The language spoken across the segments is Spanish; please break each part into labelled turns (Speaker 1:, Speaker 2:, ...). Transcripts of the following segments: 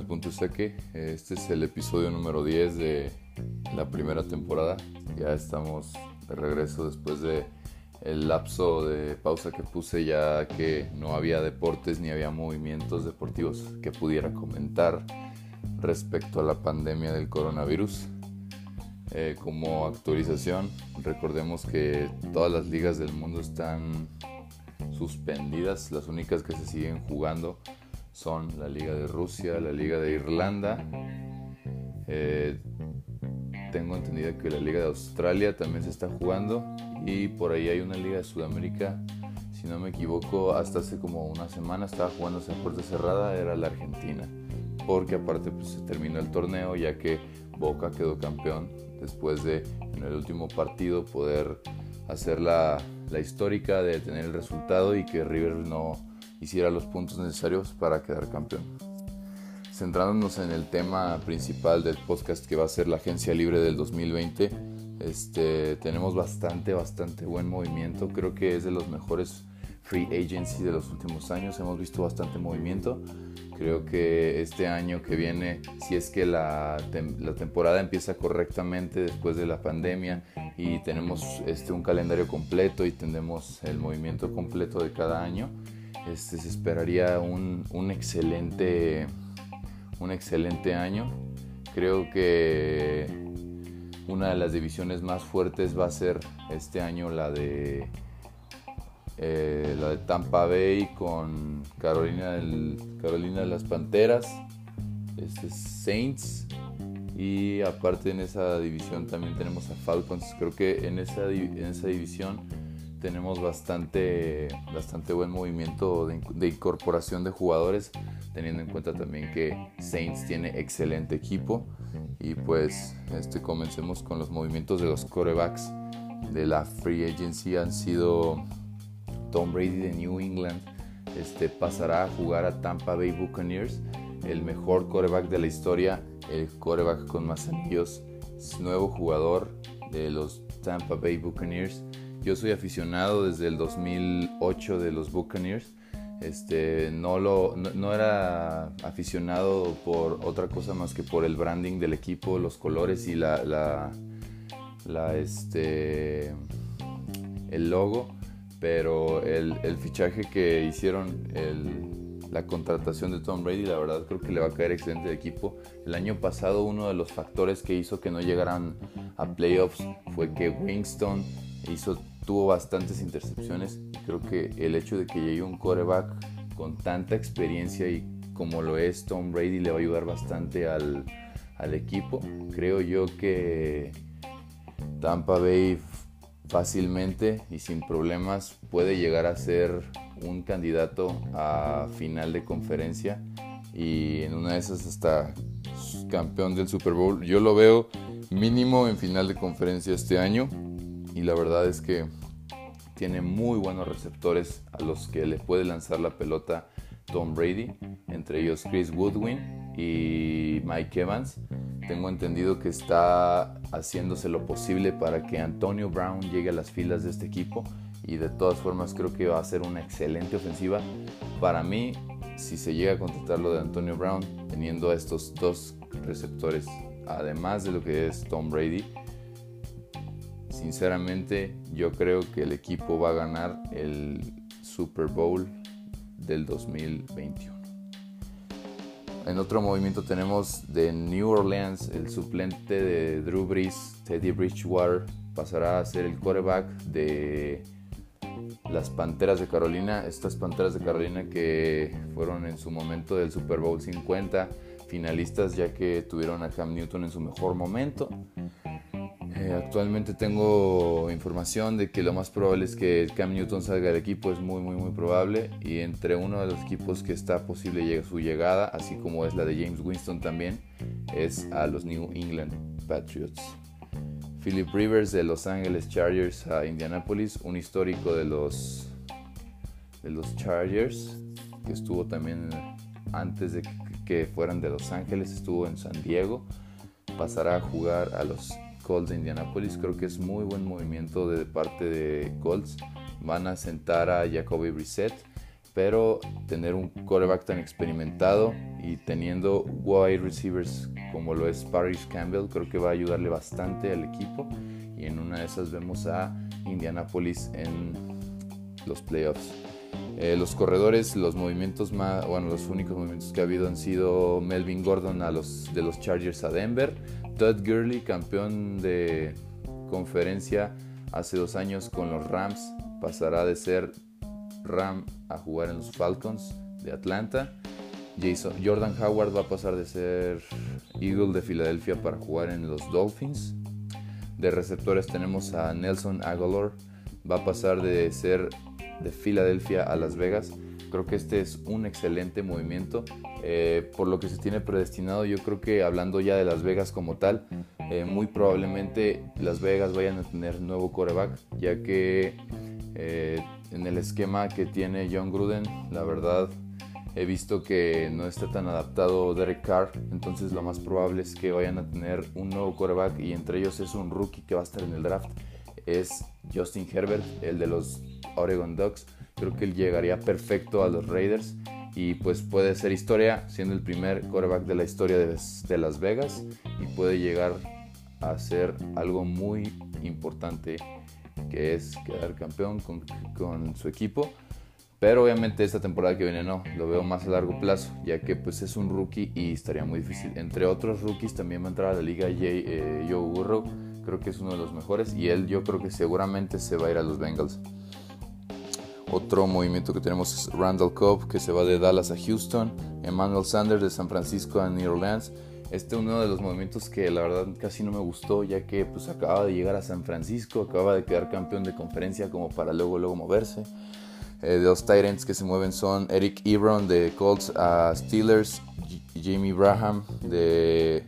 Speaker 1: al punto saque. Este es el episodio número 10 de la primera temporada. Ya estamos de regreso después de el lapso de pausa que puse ya que no había deportes ni había movimientos deportivos que pudiera comentar respecto a la pandemia del coronavirus. Eh, como actualización, recordemos que todas las ligas del mundo están suspendidas, las únicas que se siguen jugando son la Liga de Rusia, la Liga de Irlanda. Eh, tengo entendido que la Liga de Australia también se está jugando y por ahí hay una Liga de Sudamérica. Si no me equivoco, hasta hace como una semana estaba jugándose en puerta cerrada, era la Argentina. Porque aparte pues, se terminó el torneo ya que Boca quedó campeón después de en el último partido poder hacer la, la histórica de tener el resultado y que River no, hiciera los puntos necesarios para quedar campeón. Centrándonos en el tema principal del podcast que va a ser la agencia libre del 2020, este, tenemos bastante, bastante buen movimiento. Creo que es de los mejores free agency de los últimos años. Hemos visto bastante movimiento. Creo que este año que viene, si es que la, la, temporada empieza correctamente después de la pandemia y tenemos este, un calendario completo y tenemos el movimiento completo de cada año, este, se esperaría un, un, excelente, un excelente año. Creo que una de las divisiones más fuertes va a ser este año la de eh, la de Tampa Bay con Carolina, del, Carolina de las Panteras, este Saints y aparte en esa división también tenemos a Falcons. Creo que en esa, en esa división tenemos bastante, bastante buen movimiento de, incorporación de jugadores, teniendo en cuenta también que Saints tiene excelente equipo. Y pues este, comencemos con los movimientos de los corebacks de la free agency. Han sido Tom Brady de New England, este, pasará a jugar a Tampa Bay Buccaneers, el mejor coreback de la historia, el coreback con más anillos, nuevo jugador de los Tampa Bay Buccaneers yo soy aficionado desde el 2008 de los Buccaneers. Este, no, lo, no, era aficionado por otra cosa más que por el branding del equipo, los colores y la, la, este, el logo. Pero el, fichaje que hicieron, la contratación de Tom Brady, la verdad creo que le va a caer excelente al equipo. El año pasado uno de los factores que hizo que no llegaran a playoffs fue que Winston hizo tuvo bastantes intercepciones creo que el hecho de que llegue un quarterback con tanta experiencia y como lo es Tom Brady le va a ayudar bastante al, al equipo. Creo yo que Tampa Bay fácilmente y sin problemas puede llegar a ser un candidato a final de conferencia y en una de esas hasta campeón del Super Bowl. Yo lo veo mínimo en final de conferencia este año y la verdad es que tiene muy buenos receptores a los que le puede lanzar la pelota Tom Brady, entre ellos Chris Woodwin y Mike Evans. Tengo entendido que está haciéndose lo posible para que Antonio Brown llegue a las filas de este equipo y de todas formas creo que va a ser una excelente ofensiva. Para mí, si se llega a contratar lo de Antonio Brown, teniendo a estos dos receptores, además de lo que es Tom Brady, sinceramente yo creo que el equipo va a ganar el Super Bowl del 2021. En otro movimiento tenemos de New Orleans, el suplente de Drew Brees, Teddy Bridgewater, pasará a ser el quarterback de las Panteras de Carolina. Estas Panteras de Carolina que fueron en su momento del Super Bowl 50 finalistas ya que tuvieron a Cam Newton en su mejor momento. Eh, actualmente tengo información de que lo más probable es que Cam Newton salga del equipo, es muy muy muy probable y entre uno de los equipos que está posible su llegada, así como es la de James Winston también, es a los New England Patriots. Philip Rivers de Los Angeles Chargers a Indianapolis, un histórico de los de los Chargers que estuvo también antes de que fueran de Los Ángeles, estuvo en San Diego, pasará a jugar a los Colts de Indianapolis. Creo que es muy buen movimiento de parte de Colts. Van a sentar a Jacoby Brissett, pero tener un quarterback tan experimentado y teniendo wide receivers como lo es Paris Campbell, creo que va a ayudarle bastante al equipo y en una de esas vemos a Indianapolis en los playoffs. Eh, los corredores, los movimientos más, bueno, los únicos movimientos que ha habido han sido Melvin Gordon a los, de los Chargers a Denver, Todd Gurley, campeón de conferencia hace dos años con los Rams, pasará de ser Ram a jugar en los Falcons de Atlanta. Jason, Jordan Howard va a pasar de ser Eagle de Filadelfia para jugar en los Dolphins. De receptores tenemos a Nelson Aguilar, va a pasar de ser de Filadelfia a Las Vegas. Creo que este es un excelente movimiento. Eh, por lo que se tiene predestinado, yo creo que hablando ya de Las Vegas como tal, eh, muy probablemente Las Vegas vayan a tener nuevo coreback, ya que eh, en el esquema que tiene John Gruden, la verdad he visto que no está tan adaptado Derek Carr, entonces lo más probable es que vayan a tener un nuevo quarterback y entre ellos es un rookie que va a estar en el draft, es Justin Herbert, el de los Oregon Ducks. Creo que él llegaría perfecto a los Raiders y pues puede ser historia siendo el primer quarterback de la historia de, Las Vegas y puede llegar a ser algo muy importante que es quedar campeón con, con, su equipo. Pero obviamente esta temporada que viene no, lo veo más a largo plazo, ya que pues es un rookie y estaría muy difícil. Entre otros rookies también va a entrar a la liga Jay, eh, Joe Burrow, creo que es uno de los mejores y él yo creo que seguramente se va a ir a los Bengals. Otro movimiento que tenemos es Randall Cobb, que se va de Dallas a Houston, Emmanuel Sanders de San Francisco a New Orleans, este es uno de los movimientos que la verdad casi no me gustó, ya que pues acaba de llegar a San Francisco, acaba de quedar campeón de conferencia como para luego luego moverse. Eh, de los Titans que se mueven son Eric Ebron de Colts a Steelers, Jamie Braham de,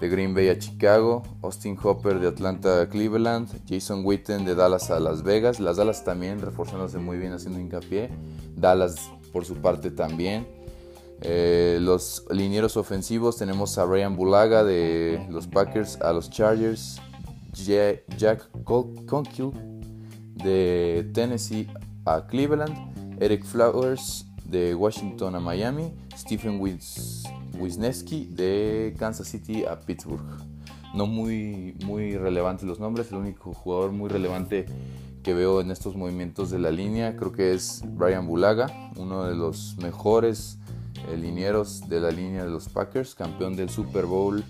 Speaker 1: de Green Bay a Chicago, Austin Hopper de Atlanta a Cleveland, Jason Witten de Dallas a Las Vegas, las Dallas también reforzándose muy bien haciendo hincapié, Dallas por su parte también. Eh, los linieros ofensivos tenemos a Ryan Bulaga de los Packers a los Chargers, Jack Conkill de Tennessee a Cleveland, Eric Flowers de Washington a Miami, Stephen Wisniewski de Kansas City a Pittsburgh. No muy, muy relevantes los nombres, el único jugador muy relevante que veo en estos movimientos de la línea creo que es Ryan Bulaga, uno de los mejores linieros de la línea de los Packers, campeón del Super Bowl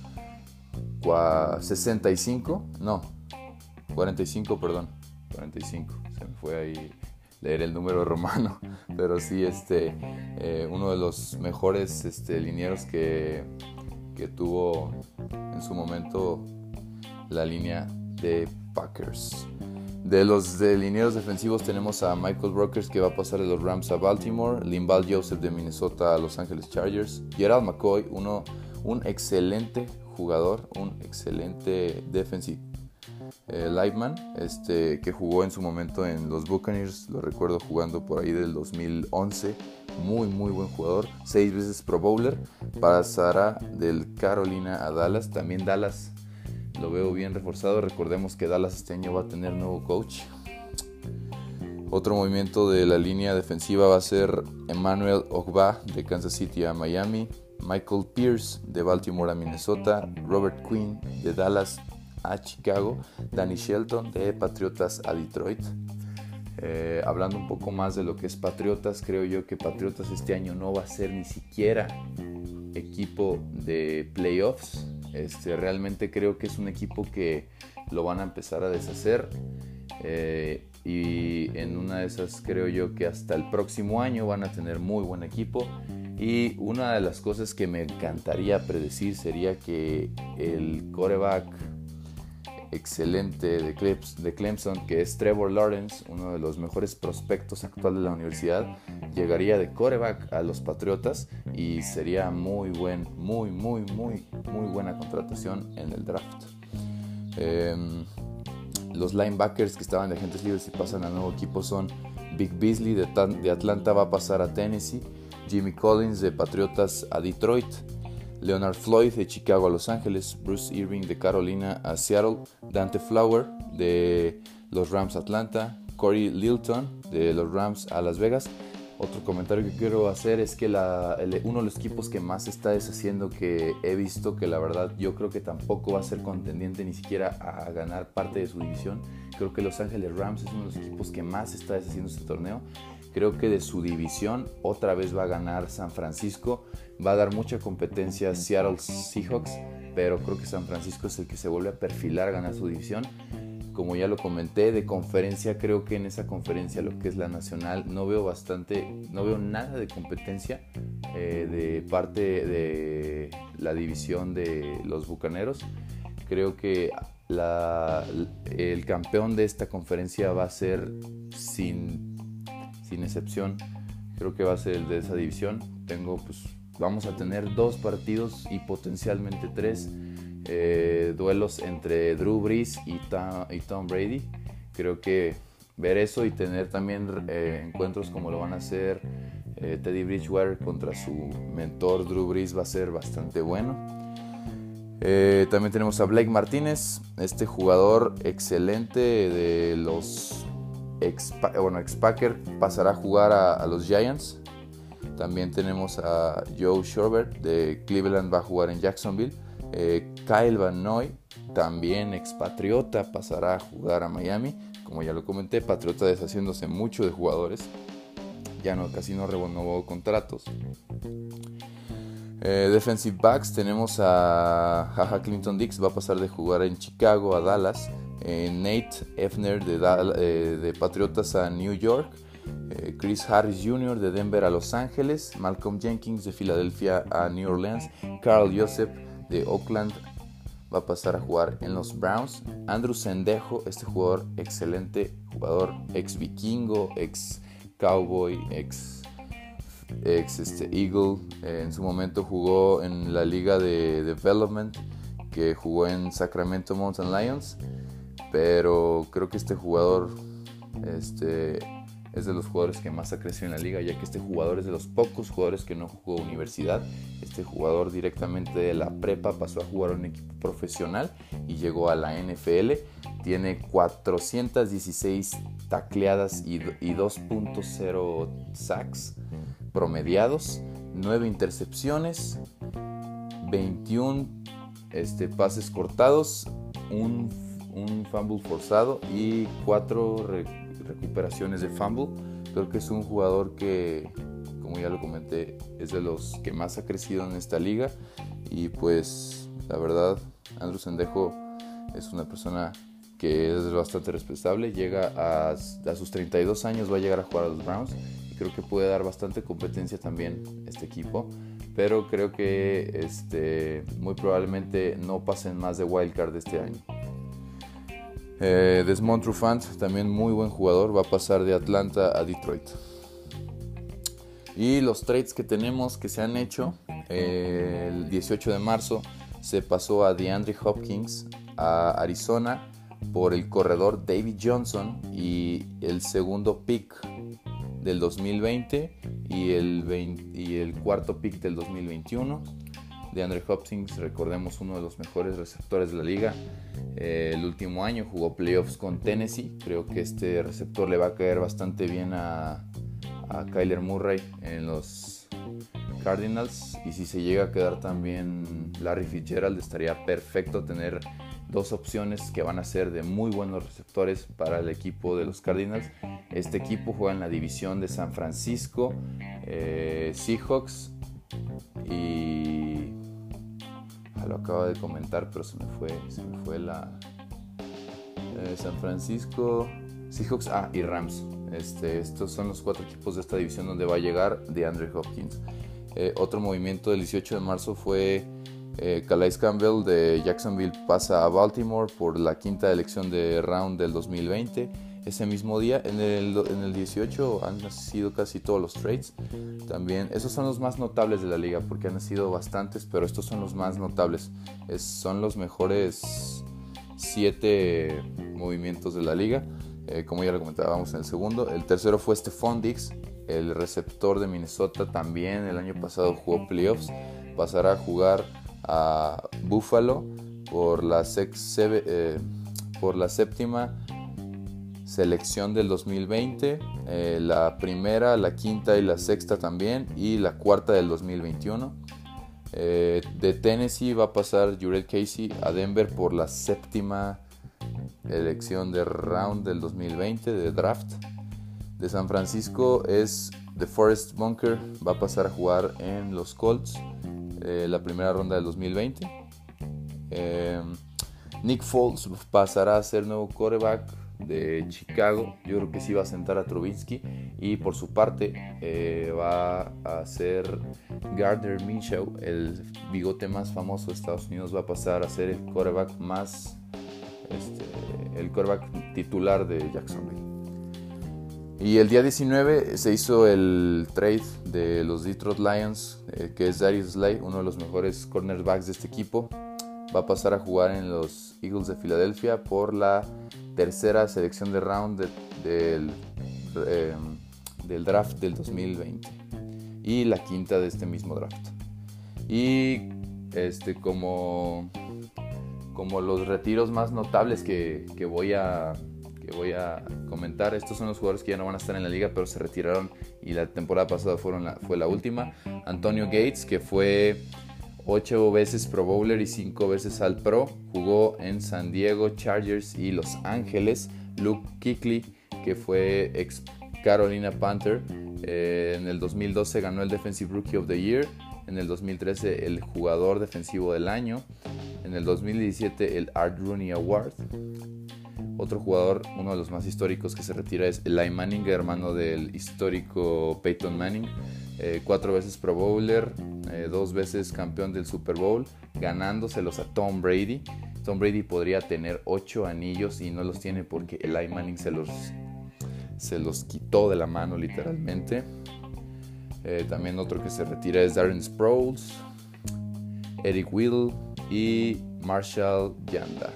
Speaker 1: 65, no, 45, perdón, 45, se me fue ahí leer el número romano, pero sí, este, eh, uno de los mejores este, linieros que, que tuvo en su momento la línea de Packers. De los delineados defensivos tenemos a Michael Brokers que va a pasar de los Rams a Baltimore, Limbal Joseph de Minnesota a Los Angeles Chargers, Gerald McCoy, uno, un excelente jugador, un excelente defensive eh, lineman, este, que jugó en su momento en los Buccaneers, lo recuerdo jugando por ahí del 2011, muy muy buen jugador, seis veces Pro Bowler, pasará del Carolina a Dallas, también Dallas lo veo bien reforzado. Recordemos que Dallas este año va a tener nuevo coach. Otro movimiento de la línea defensiva va a ser Emmanuel Ogba de Kansas City a Miami, Michael Pierce de Baltimore a Minnesota, Robert Quinn de Dallas a Chicago, Danny Shelton de Patriotas a Detroit. Eh, hablando un poco más de lo que es Patriotas, creo yo que Patriotas este año no va a ser ni siquiera equipo de playoffs. Este, realmente creo que es un equipo que lo van a empezar a deshacer. Eh, y en una de esas creo yo que hasta el próximo año van a tener muy buen equipo. Y una de las cosas que me encantaría predecir sería que el coreback excelente de, de Clemson, que es Trevor Lawrence, uno de los mejores prospectos actual de la universidad, llegaría de coreback a los Patriotas y sería muy buen, muy, muy, muy, muy buena contratación en el draft. Em, los linebackers que estaban de agentes libres y pasan al nuevo equipo son Big Beasley de, de Atlanta va a pasar a Tennessee, Jimmy Collins de Patriotas a Detroit, Leonard Floyd de Chicago a Los Ángeles, Bruce Irving de Carolina a Seattle, Dante Flower de los Rams Atlanta, Corey Lilton de los Rams a Las Vegas, Otro comentario que quiero hacer es que uno de los equipos que más está deshaciendo que he visto que la verdad yo creo que tampoco va a ser contendiente ni siquiera a ganar parte de su división. Creo que Los Ángeles Rams es uno de los equipos que más está deshaciendo este torneo. Creo que de su división otra vez va a ganar San Francisco. Va a dar mucha competencia a Seattle Seahawks, pero creo que San Francisco es el que se vuelve a perfilar ganar su división como ya lo comenté, de conferencia, creo que en esa conferencia, lo que es la nacional, no veo bastante, no veo nada de competencia eh, de parte de la división de los Bucaneros. Creo que el campeón de esta conferencia va a ser sin, sin excepción. Creo que va a ser el de esa división. Tengo, pues, vamos a tener dos partidos y potencialmente tres eh, duelos entre Drew Brees y Tom, Brady. Creo que ver eso y tener también eh, encuentros como lo van a hacer eh, Teddy Bridgewater contra su mentor Drew Brees va a ser bastante bueno. también tenemos a Blake Martínez, este jugador excelente de los ex, bueno, pasará a jugar a, los Giants. También tenemos a Joe Sherbert de Cleveland, va a jugar en Jacksonville. Eh, Kyle Van Noy, también expatriota, pasará a jugar a Miami. Como ya lo comenté, Patriota deshaciéndose mucho de jugadores. Ya no, casi no renovó contratos. Eh, defensive backs tenemos a Jaja Clinton Dix, va a pasar de jugar en Chicago a Dallas. Eh, Nate Efner de, de, Patriotas a New York. Chris Harris Jr. de Denver a Los Ángeles. Malcolm Jenkins de Filadelfia a New Orleans. Carl Joseph de Oakland va a pasar a jugar en los Browns. Andrew Sendejo, este jugador excelente, jugador ex vikingo, ex cowboy, ex, ex este, Eagle. Eh, en su momento jugó en la liga de Development, que jugó en Sacramento Mountain Lions. Pero creo que este jugador este, es de los jugadores que más ha crecido en la liga, ya que este jugador es de los pocos jugadores que no jugó universidad. Este jugador directamente de la prepa pasó a jugar a un equipo profesional y llegó a la NFL. Tiene 416 tacleadas y, 2.0 sacks promediados, 9 intercepciones, 21 este, pases cortados, un, un fumble forzado y 4 recuperaciones de fumble. Creo que es un jugador que, como ya lo comenté, es de los que más ha crecido en esta liga. Y pues, la verdad, Andrew Sendejo es una persona que es bastante respetable. Llega a, a, sus 32 años, va a llegar a jugar a los Browns. Y creo que puede dar bastante competencia también este equipo. Pero creo que este, muy probablemente no pasen más de wildcard este año. Eh, Desmond Trufant, también muy buen jugador, va a pasar de Atlanta a Detroit. Y los trades que tenemos que se han hecho, eh, el 18 de marzo se pasó a DeAndre Hopkins a Arizona por el corredor David Johnson y el segundo pick del 2020 y el, y el cuarto pick del 2021 de Andre Hopkins, recordemos uno de los mejores receptores de la liga. Eh, el último año jugó playoffs con Tennessee. Creo que este receptor le va a caer bastante bien a, Kyler Murray en los Cardinals. Y si se llega a quedar también Larry Fitzgerald, estaría perfecto tener dos opciones que van a ser de muy buenos receptores para el equipo de los Cardinals. Este equipo juega en la división de San Francisco, eh, Seahawks y lo acabo de comentar, pero se me fue, se me fue la eh, San Francisco, Seahawks, ah, y Rams. Este, estos son los cuatro equipos de esta división donde va a llegar de Andre Hopkins. Eh, otro movimiento del 18 de marzo fue eh, Calais Campbell de Jacksonville pasa a Baltimore por la quinta elección de round del 2020 ese mismo día. En el, en el 18 han sido casi todos los trades. También, esos son los más notables de la liga porque han sido bastantes, pero estos son los más notables. son los mejores 7 movimientos de la liga. Eh, como ya lo comentábamos en el segundo. El tercero fue Stephon Dix, el receptor de Minnesota. También el año pasado jugó playoffs. Pasará a jugar a Buffalo por la, sex, eh, por la séptima selección del 2020, eh, la primera, la quinta y la sexta también, y la cuarta del 2021. Eh, de Tennessee va a pasar Jurel Casey a Denver por la séptima elección de round del 2020 de draft. De San Francisco es The Forest Bunker, va a pasar a jugar en los Colts eh, la primera ronda del 2020. Nick Foles pasará a ser nuevo quarterback de Chicago. Yo creo que sí va a sentar a Trubinsky. Y por su parte eh, va a ser Gardner Minshew, el bigote más famoso de Estados Unidos, va a pasar a ser el quarterback más, este, el quarterback titular de Jacksonville. Y el día 19 se hizo el trade de los Detroit Lions, eh, que es Darius Slay, uno de los mejores cornerbacks de este equipo. Va a pasar a jugar en los Eagles de Filadelfia por la tercera selección de round del, em, del draft del 2020 y la quinta de este mismo draft. Y este, como, como los retiros más notables que, voy a, que voy a comentar, estos son los jugadores que ya no van a estar en la liga, pero se retiraron y la temporada pasada fueron fue la última. Antonio Gates, que fue 8 veces Pro Bowler y 5 veces All Pro. Jugó en San Diego, Chargers y Los Ángeles. Luke Kickley, que fue ex Carolina Panther. Eh, en el 2012 ganó el Defensive Rookie of the Year. En el 2013 el jugador defensivo del año. En el 2017 el Art Rooney Award. Otro jugador, uno de los más históricos que se retira es Eli Manning, hermano del histórico Peyton Manning. Eh, cuatro veces Pro Bowler, eh, dos veces campeón del Super Bowl, ganándoselos a Tom Brady. Tom Brady podría tener ocho anillos y no los tiene porque Eli Manning se los, se los quitó de la mano literalmente. Eh, también otro que se retira es Darren Sproles, Eric Will y Marshall Yanda.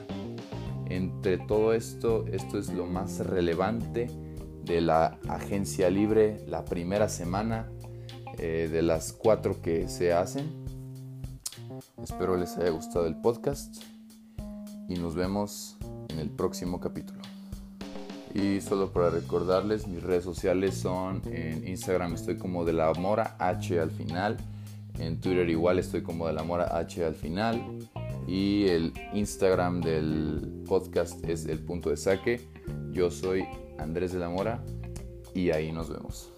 Speaker 1: Entre todo esto, esto es lo más relevante de la agencia libre la primera semana eh, de las cuatro que se hacen. Espero les haya gustado el podcast y nos vemos en el próximo capítulo. Y solo para recordarles, mis redes sociales son en Instagram estoy como de la mora H al final, en Twitter igual estoy como de la mora H al final y el Instagram del podcast es el punto de saque. Yo soy Andrés de la Mora y ahí nos vemos.